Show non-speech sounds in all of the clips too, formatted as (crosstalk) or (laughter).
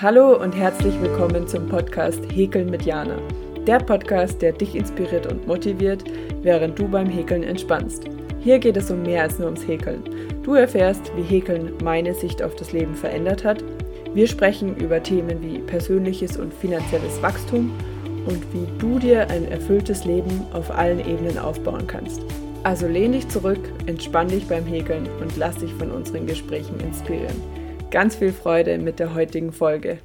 Hallo und herzlich willkommen zum Podcast Häkeln mit Jana. Der Podcast, der dich inspiriert und motiviert, während du beim Häkeln entspannst. Hier geht es um mehr als nur ums Häkeln. Du erfährst, wie Häkeln meine Sicht auf das Leben verändert hat. Wir sprechen über Themen wie persönliches und finanzielles Wachstum und wie du dir ein erfülltes Leben auf allen Ebenen aufbauen kannst. Also lehn dich zurück, entspann dich beim Häkeln und lass dich von unseren Gesprächen inspirieren. Ganz viel Freude mit der heutigen Folge.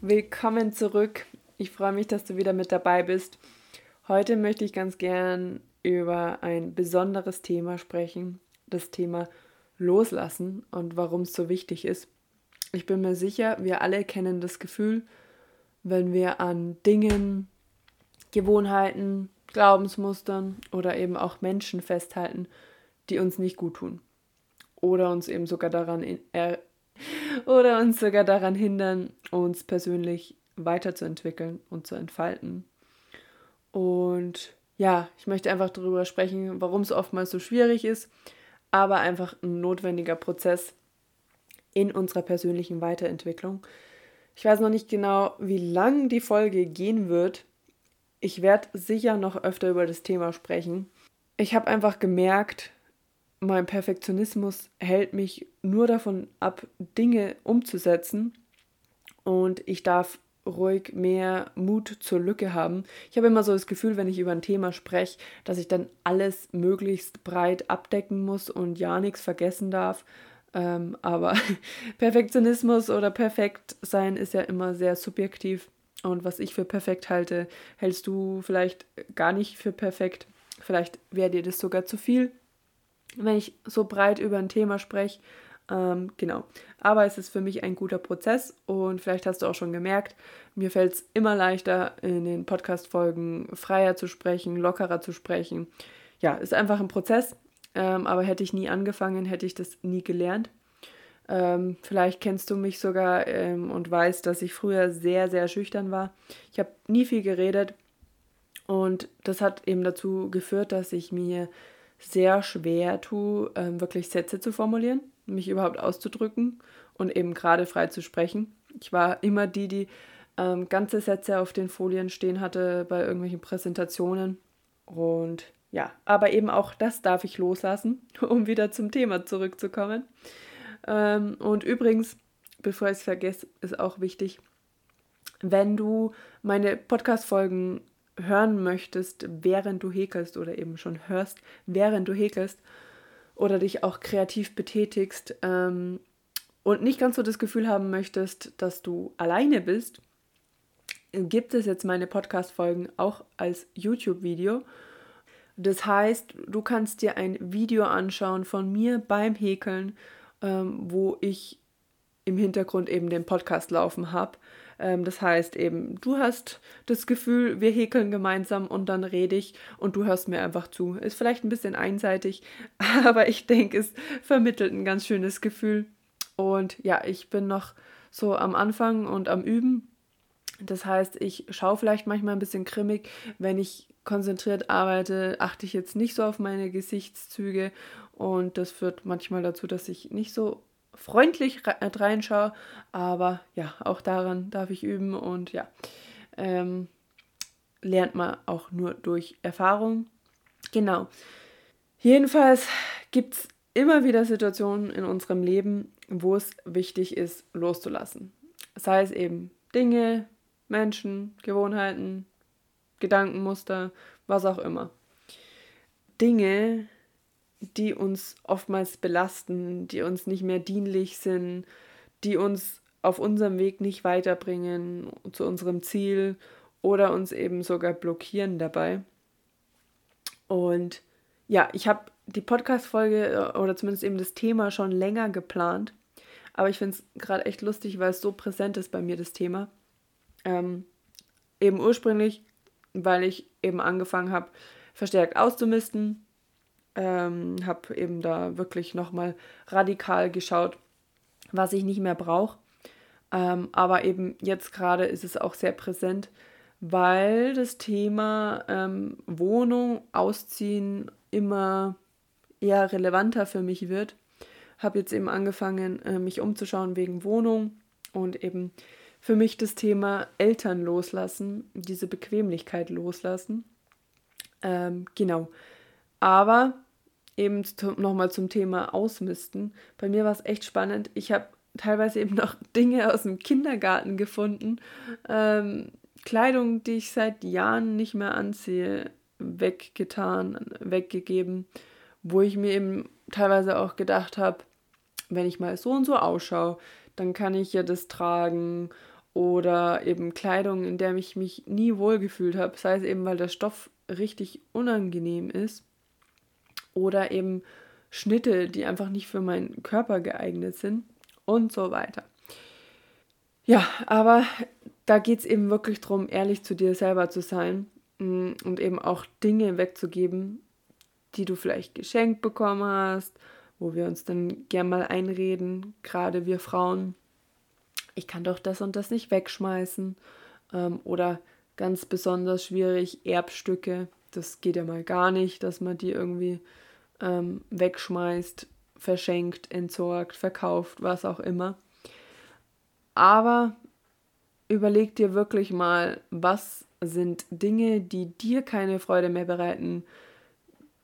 Willkommen zurück. Ich freue mich, dass du wieder mit dabei bist. Heute möchte ich ganz gern über ein besonderes Thema sprechen, das Thema Loslassen und warum es so wichtig ist. Ich bin mir sicher, wir alle kennen das Gefühl, wenn wir an Dingen, Gewohnheiten, Glaubensmustern oder eben auch Menschen festhalten, die uns nicht gut tun oder uns eben sogar daran in, äh, oder uns sogar daran hindern, uns persönlich weiterzuentwickeln und zu entfalten. Und ja, ich möchte einfach darüber sprechen, warum es oftmals so schwierig ist, aber einfach ein notwendiger Prozess in unserer persönlichen Weiterentwicklung. Ich weiß noch nicht genau, wie lang die Folge gehen wird. Ich werde sicher noch öfter über das Thema sprechen. Ich habe einfach gemerkt, mein Perfektionismus hält mich nur davon ab, Dinge umzusetzen. Und ich darf ruhig mehr Mut zur Lücke haben. Ich habe immer so das Gefühl, wenn ich über ein Thema spreche, dass ich dann alles möglichst breit abdecken muss und ja nichts vergessen darf. Ähm, aber (laughs) Perfektionismus oder perfekt sein ist ja immer sehr subjektiv. Und was ich für perfekt halte, hältst du vielleicht gar nicht für perfekt. Vielleicht wäre dir das sogar zu viel wenn ich so breit über ein Thema spreche. Ähm, genau. Aber es ist für mich ein guter Prozess und vielleicht hast du auch schon gemerkt, mir fällt es immer leichter, in den Podcast-Folgen freier zu sprechen, lockerer zu sprechen. Ja, ist einfach ein Prozess, ähm, aber hätte ich nie angefangen, hätte ich das nie gelernt. Ähm, vielleicht kennst du mich sogar ähm, und weißt, dass ich früher sehr, sehr schüchtern war. Ich habe nie viel geredet und das hat eben dazu geführt, dass ich mir sehr schwer tue, ähm, wirklich Sätze zu formulieren, mich überhaupt auszudrücken und eben gerade frei zu sprechen. Ich war immer die, die ähm, ganze Sätze auf den Folien stehen hatte bei irgendwelchen Präsentationen. Und ja, aber eben auch das darf ich loslassen, (laughs) um wieder zum Thema zurückzukommen. Ähm, und übrigens, bevor ich es vergesse, ist auch wichtig, wenn du meine Podcast-Folgen hören möchtest, während du häkelst oder eben schon hörst, während du häkelst oder dich auch kreativ betätigst ähm, und nicht ganz so das Gefühl haben möchtest, dass du alleine bist, gibt es jetzt meine Podcast-Folgen auch als YouTube-Video. Das heißt, du kannst dir ein Video anschauen von mir beim Häkeln, ähm, wo ich im Hintergrund eben den Podcast laufen habe. Ähm, das heißt eben, du hast das Gefühl, wir häkeln gemeinsam und dann rede ich und du hörst mir einfach zu. Ist vielleicht ein bisschen einseitig, (laughs) aber ich denke, es vermittelt ein ganz schönes Gefühl. Und ja, ich bin noch so am Anfang und am Üben. Das heißt, ich schaue vielleicht manchmal ein bisschen grimmig, wenn ich konzentriert arbeite, achte ich jetzt nicht so auf meine Gesichtszüge und das führt manchmal dazu, dass ich nicht so freundlich äh, reinschaue. Aber ja, auch daran darf ich üben und ja, ähm, lernt man auch nur durch Erfahrung. Genau. Jedenfalls gibt es immer wieder Situationen in unserem Leben, wo es wichtig ist, loszulassen. Sei es eben Dinge, Menschen, Gewohnheiten, Gedankenmuster, was auch immer. Dinge, die uns oftmals belasten, die uns nicht mehr dienlich sind, die uns auf unserem Weg nicht weiterbringen zu unserem Ziel oder uns eben sogar blockieren dabei. Und ja, ich habe die Podcast-Folge äh, oder zumindest eben das Thema schon länger geplant, aber ich finde es gerade echt lustig, weil es so präsent ist bei mir, das Thema. Ähm, eben ursprünglich, weil ich eben angefangen habe, verstärkt auszumisten, ähm, habe eben da wirklich nochmal radikal geschaut, was ich nicht mehr brauche. Ähm, aber eben jetzt gerade ist es auch sehr präsent, weil das Thema ähm, Wohnung, Ausziehen immer eher relevanter für mich wird. Habe jetzt eben angefangen, äh, mich umzuschauen wegen Wohnung und eben für mich das Thema Eltern loslassen, diese Bequemlichkeit loslassen. Ähm, genau. Aber eben nochmal zum Thema Ausmisten. Bei mir war es echt spannend. Ich habe teilweise eben noch (laughs) Dinge aus dem Kindergarten gefunden. Ähm, Kleidung, die ich seit Jahren nicht mehr anziehe, weggetan, weggegeben, wo ich mir eben teilweise auch gedacht habe, wenn ich mal so und so ausschaue, dann kann ich ja das tragen oder eben Kleidung, in der ich mich nie wohlgefühlt habe, sei es eben, weil der Stoff richtig unangenehm ist oder eben Schnitte, die einfach nicht für meinen Körper geeignet sind und so weiter. Ja, aber da geht es eben wirklich darum, ehrlich zu dir selber zu sein mm, und eben auch Dinge wegzugeben, die du vielleicht geschenkt bekommen hast, wo wir uns dann gern mal einreden, gerade wir Frauen, ich kann doch das und das nicht wegschmeißen. Ähm, oder ganz besonders schwierig, Erbstücke, das geht ja mal gar nicht, dass man die irgendwie ähm, wegschmeißt, verschenkt, entsorgt, verkauft, was auch immer. Aber überleg dir wirklich mal, was sind Dinge, die dir keine Freude mehr bereiten,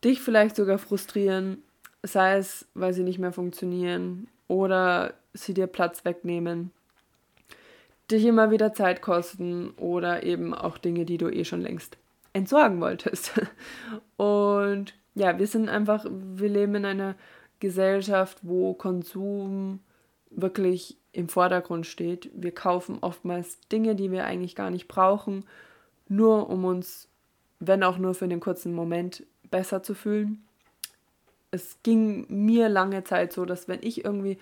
dich vielleicht sogar frustrieren, sei es, weil sie nicht mehr funktionieren oder sie dir Platz wegnehmen, dich immer wieder Zeit kosten oder eben auch Dinge, die du eh schon längst entsorgen wolltest. (laughs) Und ja, wir sind einfach, wir leben in einer Gesellschaft, wo Konsum wirklich im Vordergrund steht. Wir kaufen oftmals Dinge, die wir eigentlich gar nicht brauchen, nur um uns, wenn auch nur für einen kurzen Moment, besser zu fühlen. Es ging mir lange Zeit so, dass wenn ich irgendwie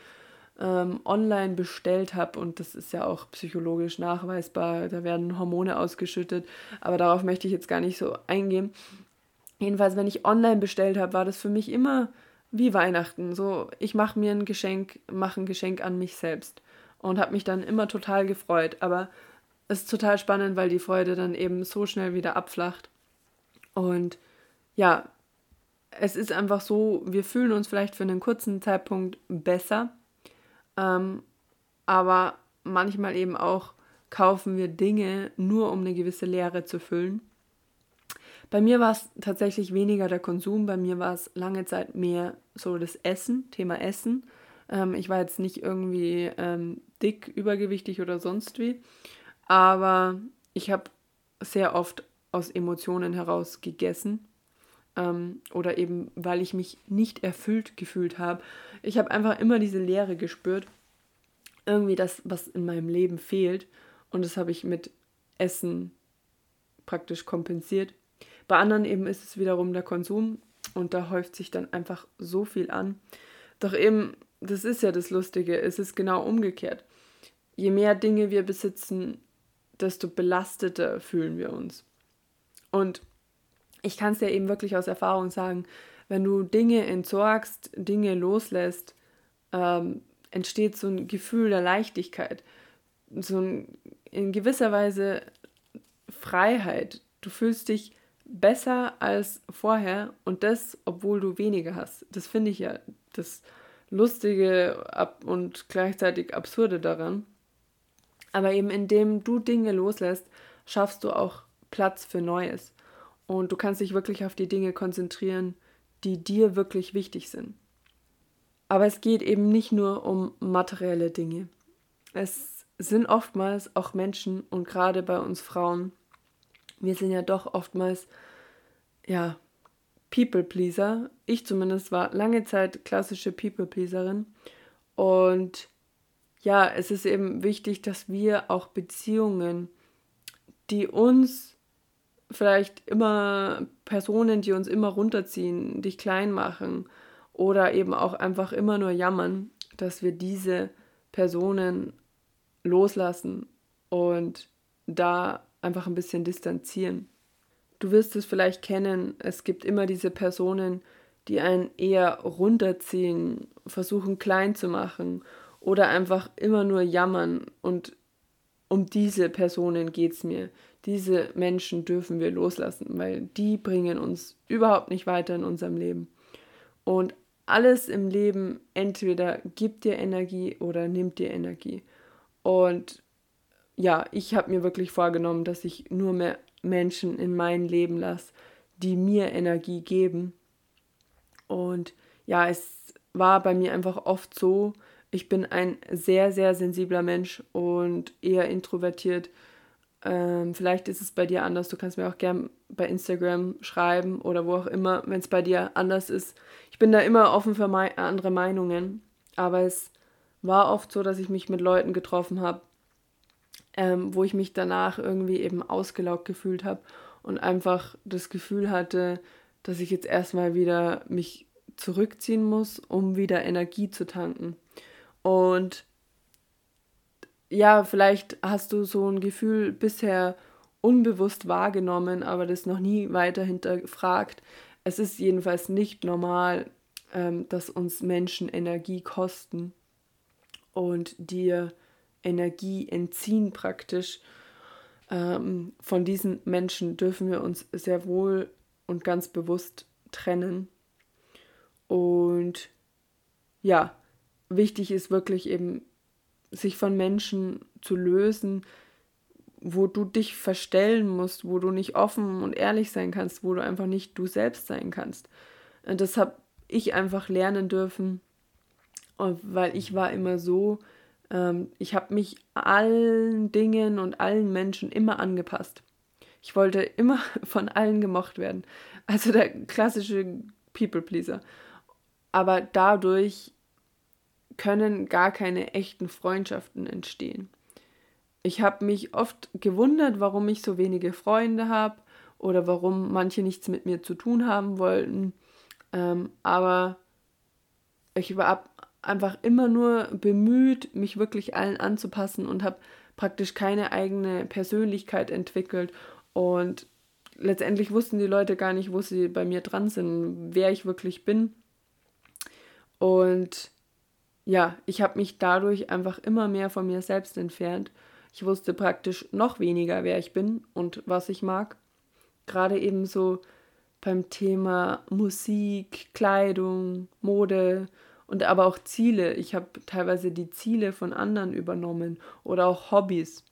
ähm, online bestellt habe, und das ist ja auch psychologisch nachweisbar, da werden Hormone ausgeschüttet, aber darauf möchte ich jetzt gar nicht so eingehen, Jedenfalls, wenn ich online bestellt habe, war das für mich immer wie Weihnachten. So, ich mache mir ein Geschenk, mache ein Geschenk an mich selbst und habe mich dann immer total gefreut. Aber es ist total spannend, weil die Freude dann eben so schnell wieder abflacht. Und ja, es ist einfach so, wir fühlen uns vielleicht für einen kurzen Zeitpunkt besser, ähm, aber manchmal eben auch kaufen wir Dinge nur, um eine gewisse Leere zu füllen. Bei mir war es tatsächlich weniger der Konsum, bei mir war es lange Zeit mehr so das Essen, Thema Essen. Ähm, ich war jetzt nicht irgendwie ähm, dick, übergewichtig oder sonst wie, aber ich habe sehr oft aus Emotionen heraus gegessen ähm, oder eben weil ich mich nicht erfüllt gefühlt habe. Ich habe einfach immer diese Leere gespürt, irgendwie das, was in meinem Leben fehlt und das habe ich mit Essen praktisch kompensiert. Bei anderen eben ist es wiederum der Konsum und da häuft sich dann einfach so viel an. Doch eben, das ist ja das Lustige, es ist genau umgekehrt. Je mehr Dinge wir besitzen, desto belasteter fühlen wir uns. Und ich kann es ja eben wirklich aus Erfahrung sagen, wenn du Dinge entsorgst, Dinge loslässt, ähm, entsteht so ein Gefühl der Leichtigkeit, so ein, in gewisser Weise Freiheit. Du fühlst dich besser als vorher und das, obwohl du weniger hast. Das finde ich ja das Lustige und gleichzeitig Absurde daran. Aber eben indem du Dinge loslässt, schaffst du auch Platz für Neues. Und du kannst dich wirklich auf die Dinge konzentrieren, die dir wirklich wichtig sind. Aber es geht eben nicht nur um materielle Dinge. Es sind oftmals auch Menschen und gerade bei uns Frauen, wir sind ja doch oftmals, ja, People-Pleaser. Ich zumindest war lange Zeit klassische People-Pleaserin. Und ja, es ist eben wichtig, dass wir auch Beziehungen, die uns vielleicht immer Personen, die uns immer runterziehen, dich klein machen oder eben auch einfach immer nur jammern, dass wir diese Personen loslassen und da einfach ein bisschen distanzieren. Du wirst es vielleicht kennen, es gibt immer diese Personen, die einen eher runterziehen, versuchen klein zu machen oder einfach immer nur jammern. Und um diese Personen geht es mir. Diese Menschen dürfen wir loslassen, weil die bringen uns überhaupt nicht weiter in unserem Leben. Und alles im Leben entweder gibt dir Energie oder nimmt dir Energie. Und ja, ich habe mir wirklich vorgenommen, dass ich nur mehr Menschen in mein Leben lasse, die mir Energie geben. Und ja, es war bei mir einfach oft so, ich bin ein sehr, sehr sensibler Mensch und eher introvertiert. Ähm, vielleicht ist es bei dir anders. Du kannst mir auch gerne bei Instagram schreiben oder wo auch immer, wenn es bei dir anders ist. Ich bin da immer offen für andere Meinungen. Aber es war oft so, dass ich mich mit Leuten getroffen habe, ähm, wo ich mich danach irgendwie eben ausgelaugt gefühlt habe und einfach das Gefühl hatte, dass ich jetzt erstmal wieder mich zurückziehen muss, um wieder Energie zu tanken. Und ja, vielleicht hast du so ein Gefühl bisher unbewusst wahrgenommen, aber das noch nie weiter hinterfragt. Es ist jedenfalls nicht normal, ähm, dass uns Menschen Energie kosten und dir Energie entziehen praktisch. Ähm, von diesen Menschen dürfen wir uns sehr wohl und ganz bewusst trennen. Und ja, wichtig ist wirklich eben, sich von Menschen zu lösen, wo du dich verstellen musst, wo du nicht offen und ehrlich sein kannst, wo du einfach nicht du selbst sein kannst. Und das habe ich einfach lernen dürfen, weil ich war immer so, ich habe mich allen Dingen und allen Menschen immer angepasst. Ich wollte immer (laughs) von allen gemocht werden. Also der klassische People-Pleaser. Aber dadurch können gar keine echten Freundschaften entstehen. Ich habe mich oft gewundert, warum ich so wenige Freunde habe oder warum manche nichts mit mir zu tun haben wollten. Ähm, aber ich war einfach immer nur bemüht, mich wirklich allen anzupassen und habe praktisch keine eigene Persönlichkeit entwickelt. Und letztendlich wussten die Leute gar nicht, wo sie bei mir dran sind, wer ich wirklich bin. Und ja, ich habe mich dadurch einfach immer mehr von mir selbst entfernt. Ich wusste praktisch noch weniger, wer ich bin und was ich mag. Gerade eben so beim Thema Musik, Kleidung, Mode und aber auch Ziele. Ich habe teilweise die Ziele von anderen übernommen oder auch Hobbys.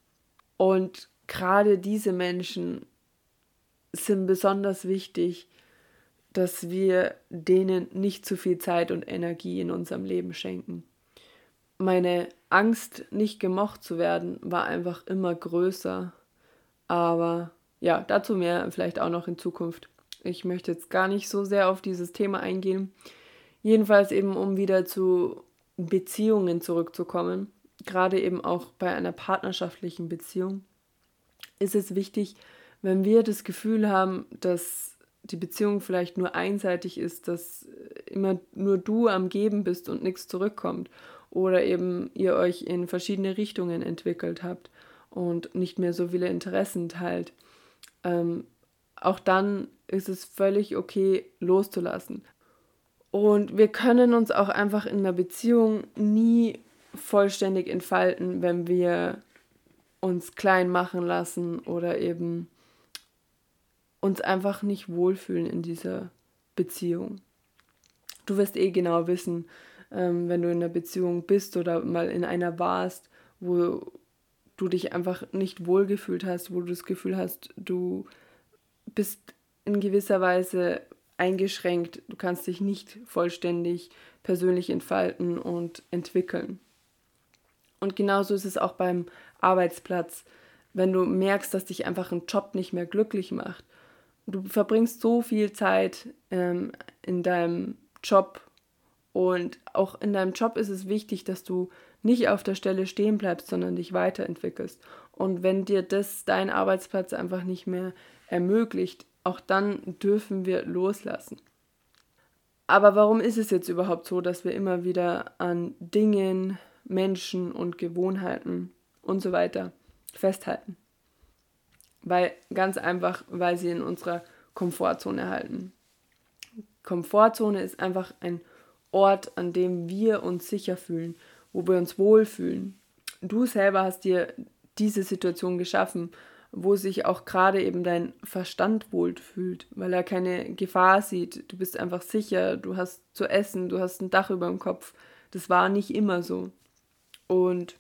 Und gerade diese Menschen sind besonders wichtig, dass wir denen nicht zu viel Zeit und Energie in unserem Leben schenken. Meine Angst, nicht gemocht zu werden, war einfach immer größer. Aber ja, dazu mehr vielleicht auch noch in Zukunft. Ich möchte jetzt gar nicht so sehr auf dieses Thema eingehen. Jedenfalls eben, um wieder zu Beziehungen zurückzukommen, gerade eben auch bei einer partnerschaftlichen Beziehung, ist es wichtig, wenn wir das Gefühl haben, dass die Beziehung vielleicht nur einseitig ist, dass immer nur du am Geben bist und nichts zurückkommt oder eben ihr euch in verschiedene Richtungen entwickelt habt und nicht mehr so viele Interessen teilt. Ähm, auch dann ist es völlig okay, loszulassen. Und wir können uns auch einfach in einer Beziehung nie vollständig entfalten, wenn wir uns klein machen lassen oder eben uns einfach nicht wohlfühlen in dieser Beziehung. Du wirst eh genau wissen, ähm, wenn du in einer Beziehung bist oder mal in einer warst, wo du dich einfach nicht wohlgefühlt hast, wo du das Gefühl hast, du bist in gewisser Weise eingeschränkt, du kannst dich nicht vollständig persönlich entfalten und entwickeln. Und genauso ist es auch beim Arbeitsplatz. Wenn du merkst, dass dich einfach ein Job nicht mehr glücklich macht, du verbringst so viel Zeit ähm, in deinem Job und auch in deinem Job ist es wichtig, dass du nicht auf der Stelle stehen bleibst, sondern dich weiterentwickelst. Und wenn dir das dein Arbeitsplatz einfach nicht mehr ermöglicht, auch dann dürfen wir loslassen. Aber warum ist es jetzt überhaupt so, dass wir immer wieder an Dingen, Menschen und Gewohnheiten und so weiter festhalten? Weil ganz einfach, weil sie in unserer Komfortzone halten. Komfortzone ist einfach ein Ort, an dem wir uns sicher fühlen, wo wir uns wohlfühlen. Du selber hast dir diese Situation geschaffen, wo sich auch gerade eben dein Verstand wohlfühlt, weil er keine Gefahr sieht. Du bist einfach sicher, du hast zu essen, du hast ein Dach über dem Kopf. Das war nicht immer so. Und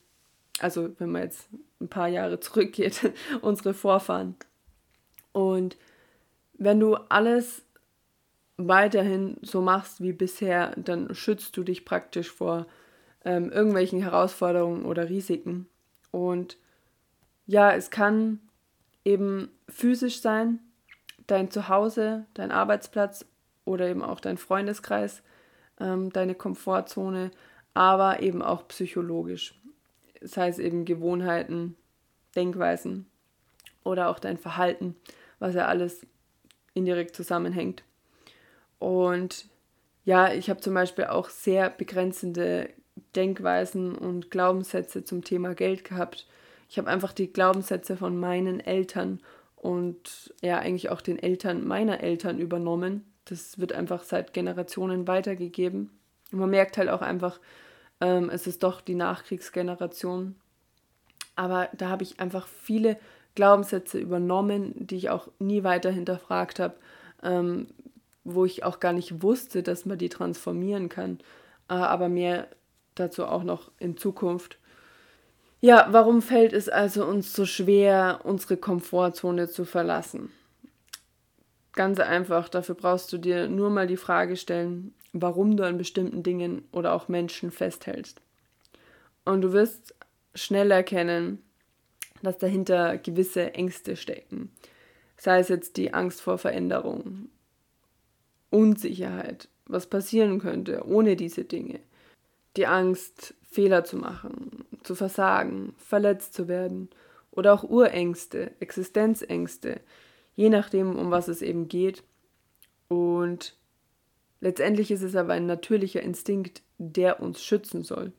Also wenn man jetzt ein paar Jahre zurückgeht, (laughs) unsere Vorfahren. Und wenn du alles weiterhin so machst wie bisher, dann schützt du dich praktisch vor ähm, irgendwelchen Herausforderungen oder Risiken. Und ja, es kann eben physisch sein, dein Zuhause, dein Arbeitsplatz oder eben auch dein Freundeskreis, ähm, deine Komfortzone, aber eben auch psychologisch. Das heißt eben Gewohnheiten, Denkweisen oder auch dein Verhalten, was ja alles indirekt zusammenhängt. Und ja, ich habe zum Beispiel auch sehr begrenzende Denkweisen und Glaubenssätze zum Thema Geld gehabt. Ich habe einfach die Glaubenssätze von meinen Eltern und ja eigentlich auch den Eltern meiner Eltern übernommen. Das wird einfach seit Generationen weitergegeben. Und man merkt halt auch einfach, ähm, es ist doch die Nachkriegsgeneration. Aber da habe ich einfach viele Glaubenssätze übernommen, die ich auch nie weiter hinterfragt habe, ähm, wo ich auch gar nicht wusste, dass man die transformieren kann. Äh, aber mehr dazu auch noch in Zukunft. Ja, warum fällt es also uns so schwer, unsere Komfortzone zu verlassen? Ganz einfach, dafür brauchst du dir nur mal die Frage stellen, warum du an bestimmten Dingen oder auch Menschen festhältst. Und du wirst schnell erkennen, dass dahinter gewisse Ängste stecken. Sei es jetzt die Angst vor Veränderung, Unsicherheit, was passieren könnte ohne diese Dinge, die Angst, Fehler zu machen, zu versagen, verletzt zu werden oder auch Urängste, Existenzängste, je nachdem, um was es eben geht. Und letztendlich ist es aber ein natürlicher Instinkt, der uns schützen soll.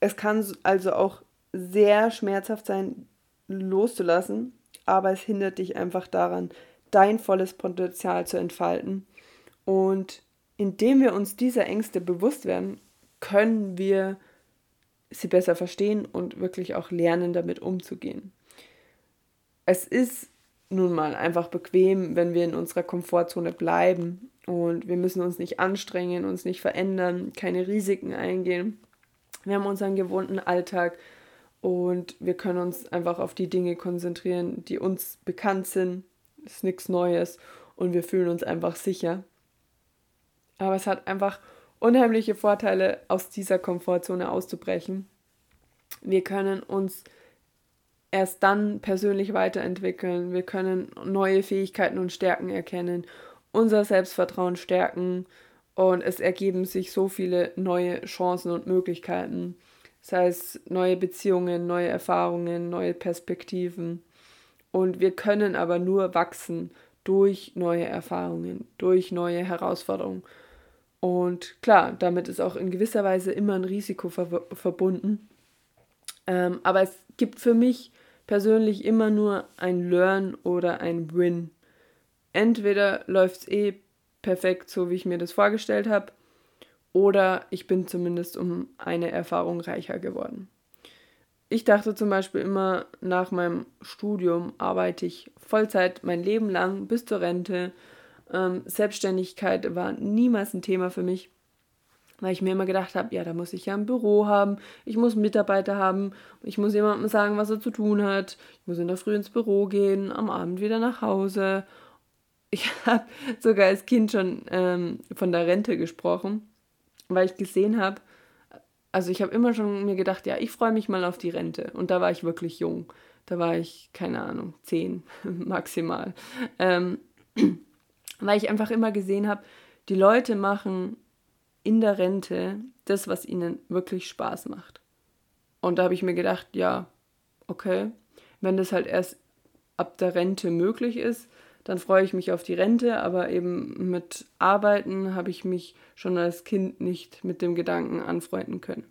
Es kann also auch sehr schmerzhaft sein, loszulassen, aber es hindert dich einfach daran, dein volles Potenzial zu entfalten. Und indem wir uns dieser Ängste bewusst werden, können wir sie besser verstehen und wirklich auch lernen, damit umzugehen. Es ist nun mal einfach bequem, wenn wir in unserer Komfortzone bleiben und wir müssen uns nicht anstrengen, uns nicht verändern, keine Risiken eingehen. Wir haben unseren gewohnten Alltag und wir können uns einfach auf die Dinge konzentrieren, die uns bekannt sind. Ist nichts Neues und wir fühlen uns einfach sicher. Aber es hat einfach unheimliche Vorteile, aus dieser Komfortzone auszubrechen. Wir können uns erst dann persönlich weiterentwickeln. Wir können neue Fähigkeiten und Stärken erkennen, unser Selbstvertrauen stärken und es ergeben sich so viele neue Chancen und Möglichkeiten. Sei es neue Beziehungen, neue Erfahrungen, neue Perspektiven. Und wir können aber nur wachsen durch neue Erfahrungen, durch neue Herausforderungen. Und klar, damit ist auch in gewisser Weise immer ein Risiko ver verbunden. Ähm, aber es gibt für mich persönlich immer nur ein Learn oder ein Win. Entweder läuft es eh perfekt so, wie ich mir das vorgestellt habe, oder ich bin zumindest um eine Erfahrung reicher geworden. Ich dachte zum Beispiel immer, nach meinem Studium arbeite ich Vollzeit mein Leben lang bis zur Rente ähm, Selbstständigkeit war niemals ein Thema für mich, weil ich mir immer gedacht habe, ja, da muss ich ja ein Büro haben, ich muss Mitarbeiter haben, ich muss jemandem sagen, was er zu tun hat, ich muss in der Früh ins Büro gehen, am Abend wieder nach Hause. Ich (laughs) habe sogar als Kind schon ähm, von der Rente gesprochen, weil ich gesehen habe, also ich habe immer schon mir gedacht, ja, ich freue mich mal auf die Rente. Und da war ich wirklich jung. Da war ich, keine Ahnung, zehn (laughs) maximal. Ähm, weil ich einfach immer gesehen habe, die Leute machen in der Rente das, was ihnen wirklich Spaß macht. Und da habe ich mir gedacht, ja, okay, wenn das halt erst ab der Rente möglich ist, dann freue ich mich auf die Rente, aber eben mit Arbeiten habe ich mich schon als Kind nicht mit dem Gedanken anfreunden können.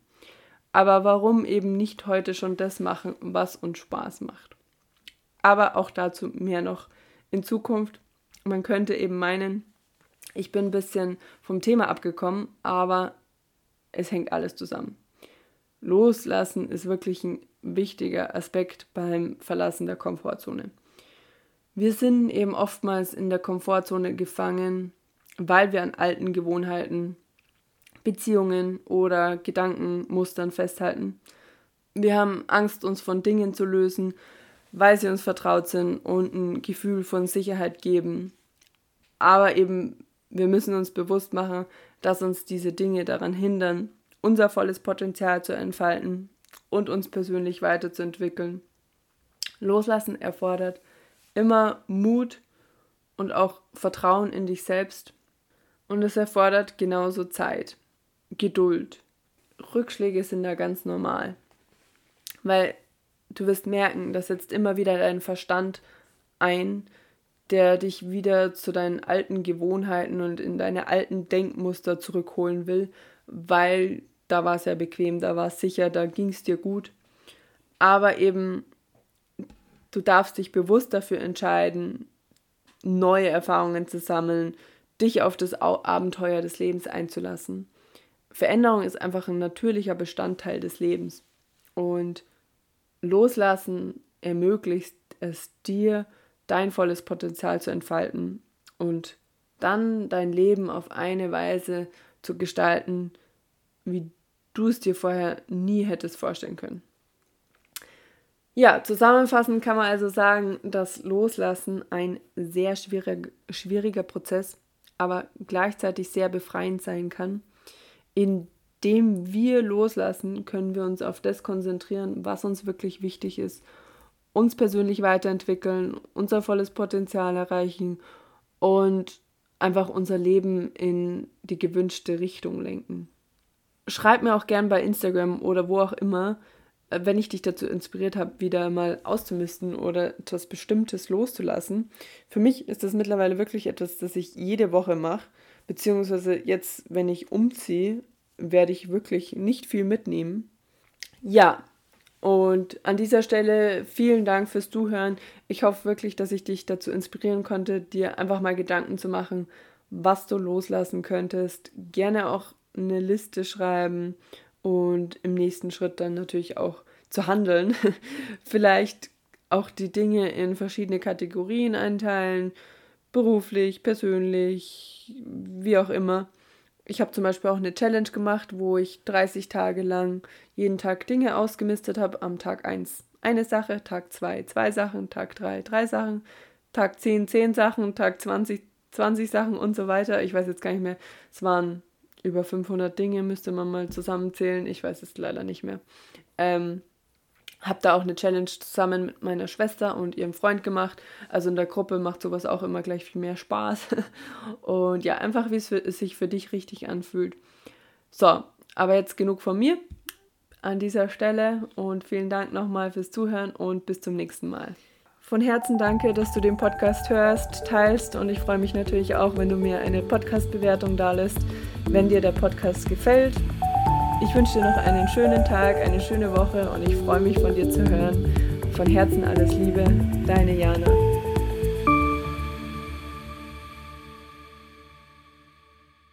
Aber warum eben nicht heute schon das machen, was uns Spaß macht? Aber auch dazu mehr noch in Zukunft. Man könnte eben meinen, ich bin ein bisschen vom Thema abgekommen, aber es hängt alles zusammen. Loslassen ist wirklich ein wichtiger Aspekt beim Verlassen der Komfortzone. Wir sind eben oftmals in der Komfortzone gefangen, weil wir an alten Gewohnheiten, Beziehungen oder Gedankenmustern festhalten. Wir haben Angst, uns von Dingen zu lösen, weil sie uns vertraut sind und ein Gefühl von Sicherheit geben. Aber eben, wir müssen uns bewusst machen, dass uns diese Dinge daran hindern, unser volles Potenzial zu entfalten und uns persönlich weiterzuentwickeln. Loslassen erfordert immer Mut und auch Vertrauen in dich selbst. Und es erfordert genauso Zeit, Geduld. Rückschläge sind da ganz normal. Weil du wirst merken, dass setzt immer wieder dein Verstand ein, der dich wieder zu deinen alten Gewohnheiten und in deine alten Denkmuster zurückholen will, weil da war es ja bequem, da war es sicher, da ging es dir gut. Aber eben, du darfst dich bewusst dafür entscheiden, neue Erfahrungen zu sammeln, dich auf das Abenteuer des Lebens einzulassen. Veränderung ist einfach ein natürlicher Bestandteil des Lebens. Und loslassen ermöglicht es dir, dein volles Potenzial zu entfalten und dann dein Leben auf eine Weise zu gestalten, wie du es dir vorher nie hättest vorstellen können. Ja, zusammenfassend kann man also sagen, dass Loslassen ein sehr schwierig, schwieriger Prozess, aber gleichzeitig sehr befreiend sein kann. Indem wir loslassen, können wir uns auf das konzentrieren, was uns wirklich wichtig ist, uns persönlich weiterentwickeln, unser volles Potenzial erreichen und einfach unser Leben in die gewünschte Richtung lenken schreib mir auch gern bei Instagram oder wo auch immer, äh, wenn ich dich dazu inspiriert habe, wieder mal auszumisten oder etwas Bestimmtes loszulassen. Für mich ist das mittlerweile wirklich etwas, das ich jede Woche mache, beziehungsweise jetzt, wenn ich umziehe, werde ich wirklich nicht viel mitnehmen. Ja, und an dieser Stelle vielen Dank fürs Zuhören. Ich hoffe wirklich, dass ich dich dazu inspirieren konnte, dir einfach mal Gedanken zu machen, was du loslassen könntest. Gerne auch eine Liste schreiben und im nächsten Schritt dann natürlich auch zu handeln. (laughs) Vielleicht auch die Dinge in verschiedene Kategorien einteilen, beruflich, persönlich, wie auch immer. Ich habe zum Beispiel auch eine Challenge gemacht, wo ich 30 Tage lang jeden Tag Dinge ausgemistet habe. Am Tag 1 eine Sache, Tag 2 zwei Sachen, Tag 3 drei Sachen, Tag 10 zehn Sachen, Tag 20 20 Sachen und so weiter. Ich weiß jetzt gar nicht mehr. Es waren über 500 Dinge müsste man mal zusammenzählen. Ich weiß es leider nicht mehr. Ähm, habe da auch eine Challenge zusammen mit meiner Schwester und ihrem Freund gemacht. Also in der Gruppe macht sowas auch immer gleich viel mehr Spaß. (laughs) Und ja, einfach wie es, für, es sich für dich richtig anfühlt. So, aber jetzt genug von mir an dieser Stelle und vielen Dank nochmal fürs Zuhören und bis zum nächsten Mal. Von Herzen danke, dass du den Podcast hörst, teilst und ich freue mich natürlich auch, wenn du mir eine Podcast-Bewertung da lässt, wenn dir der Podcast gefällt. Ich wünsche dir noch einen schönen Tag, eine schöne Woche und ich freue mich von dir zu hören. Von Herzen alles Liebe, deine Jana.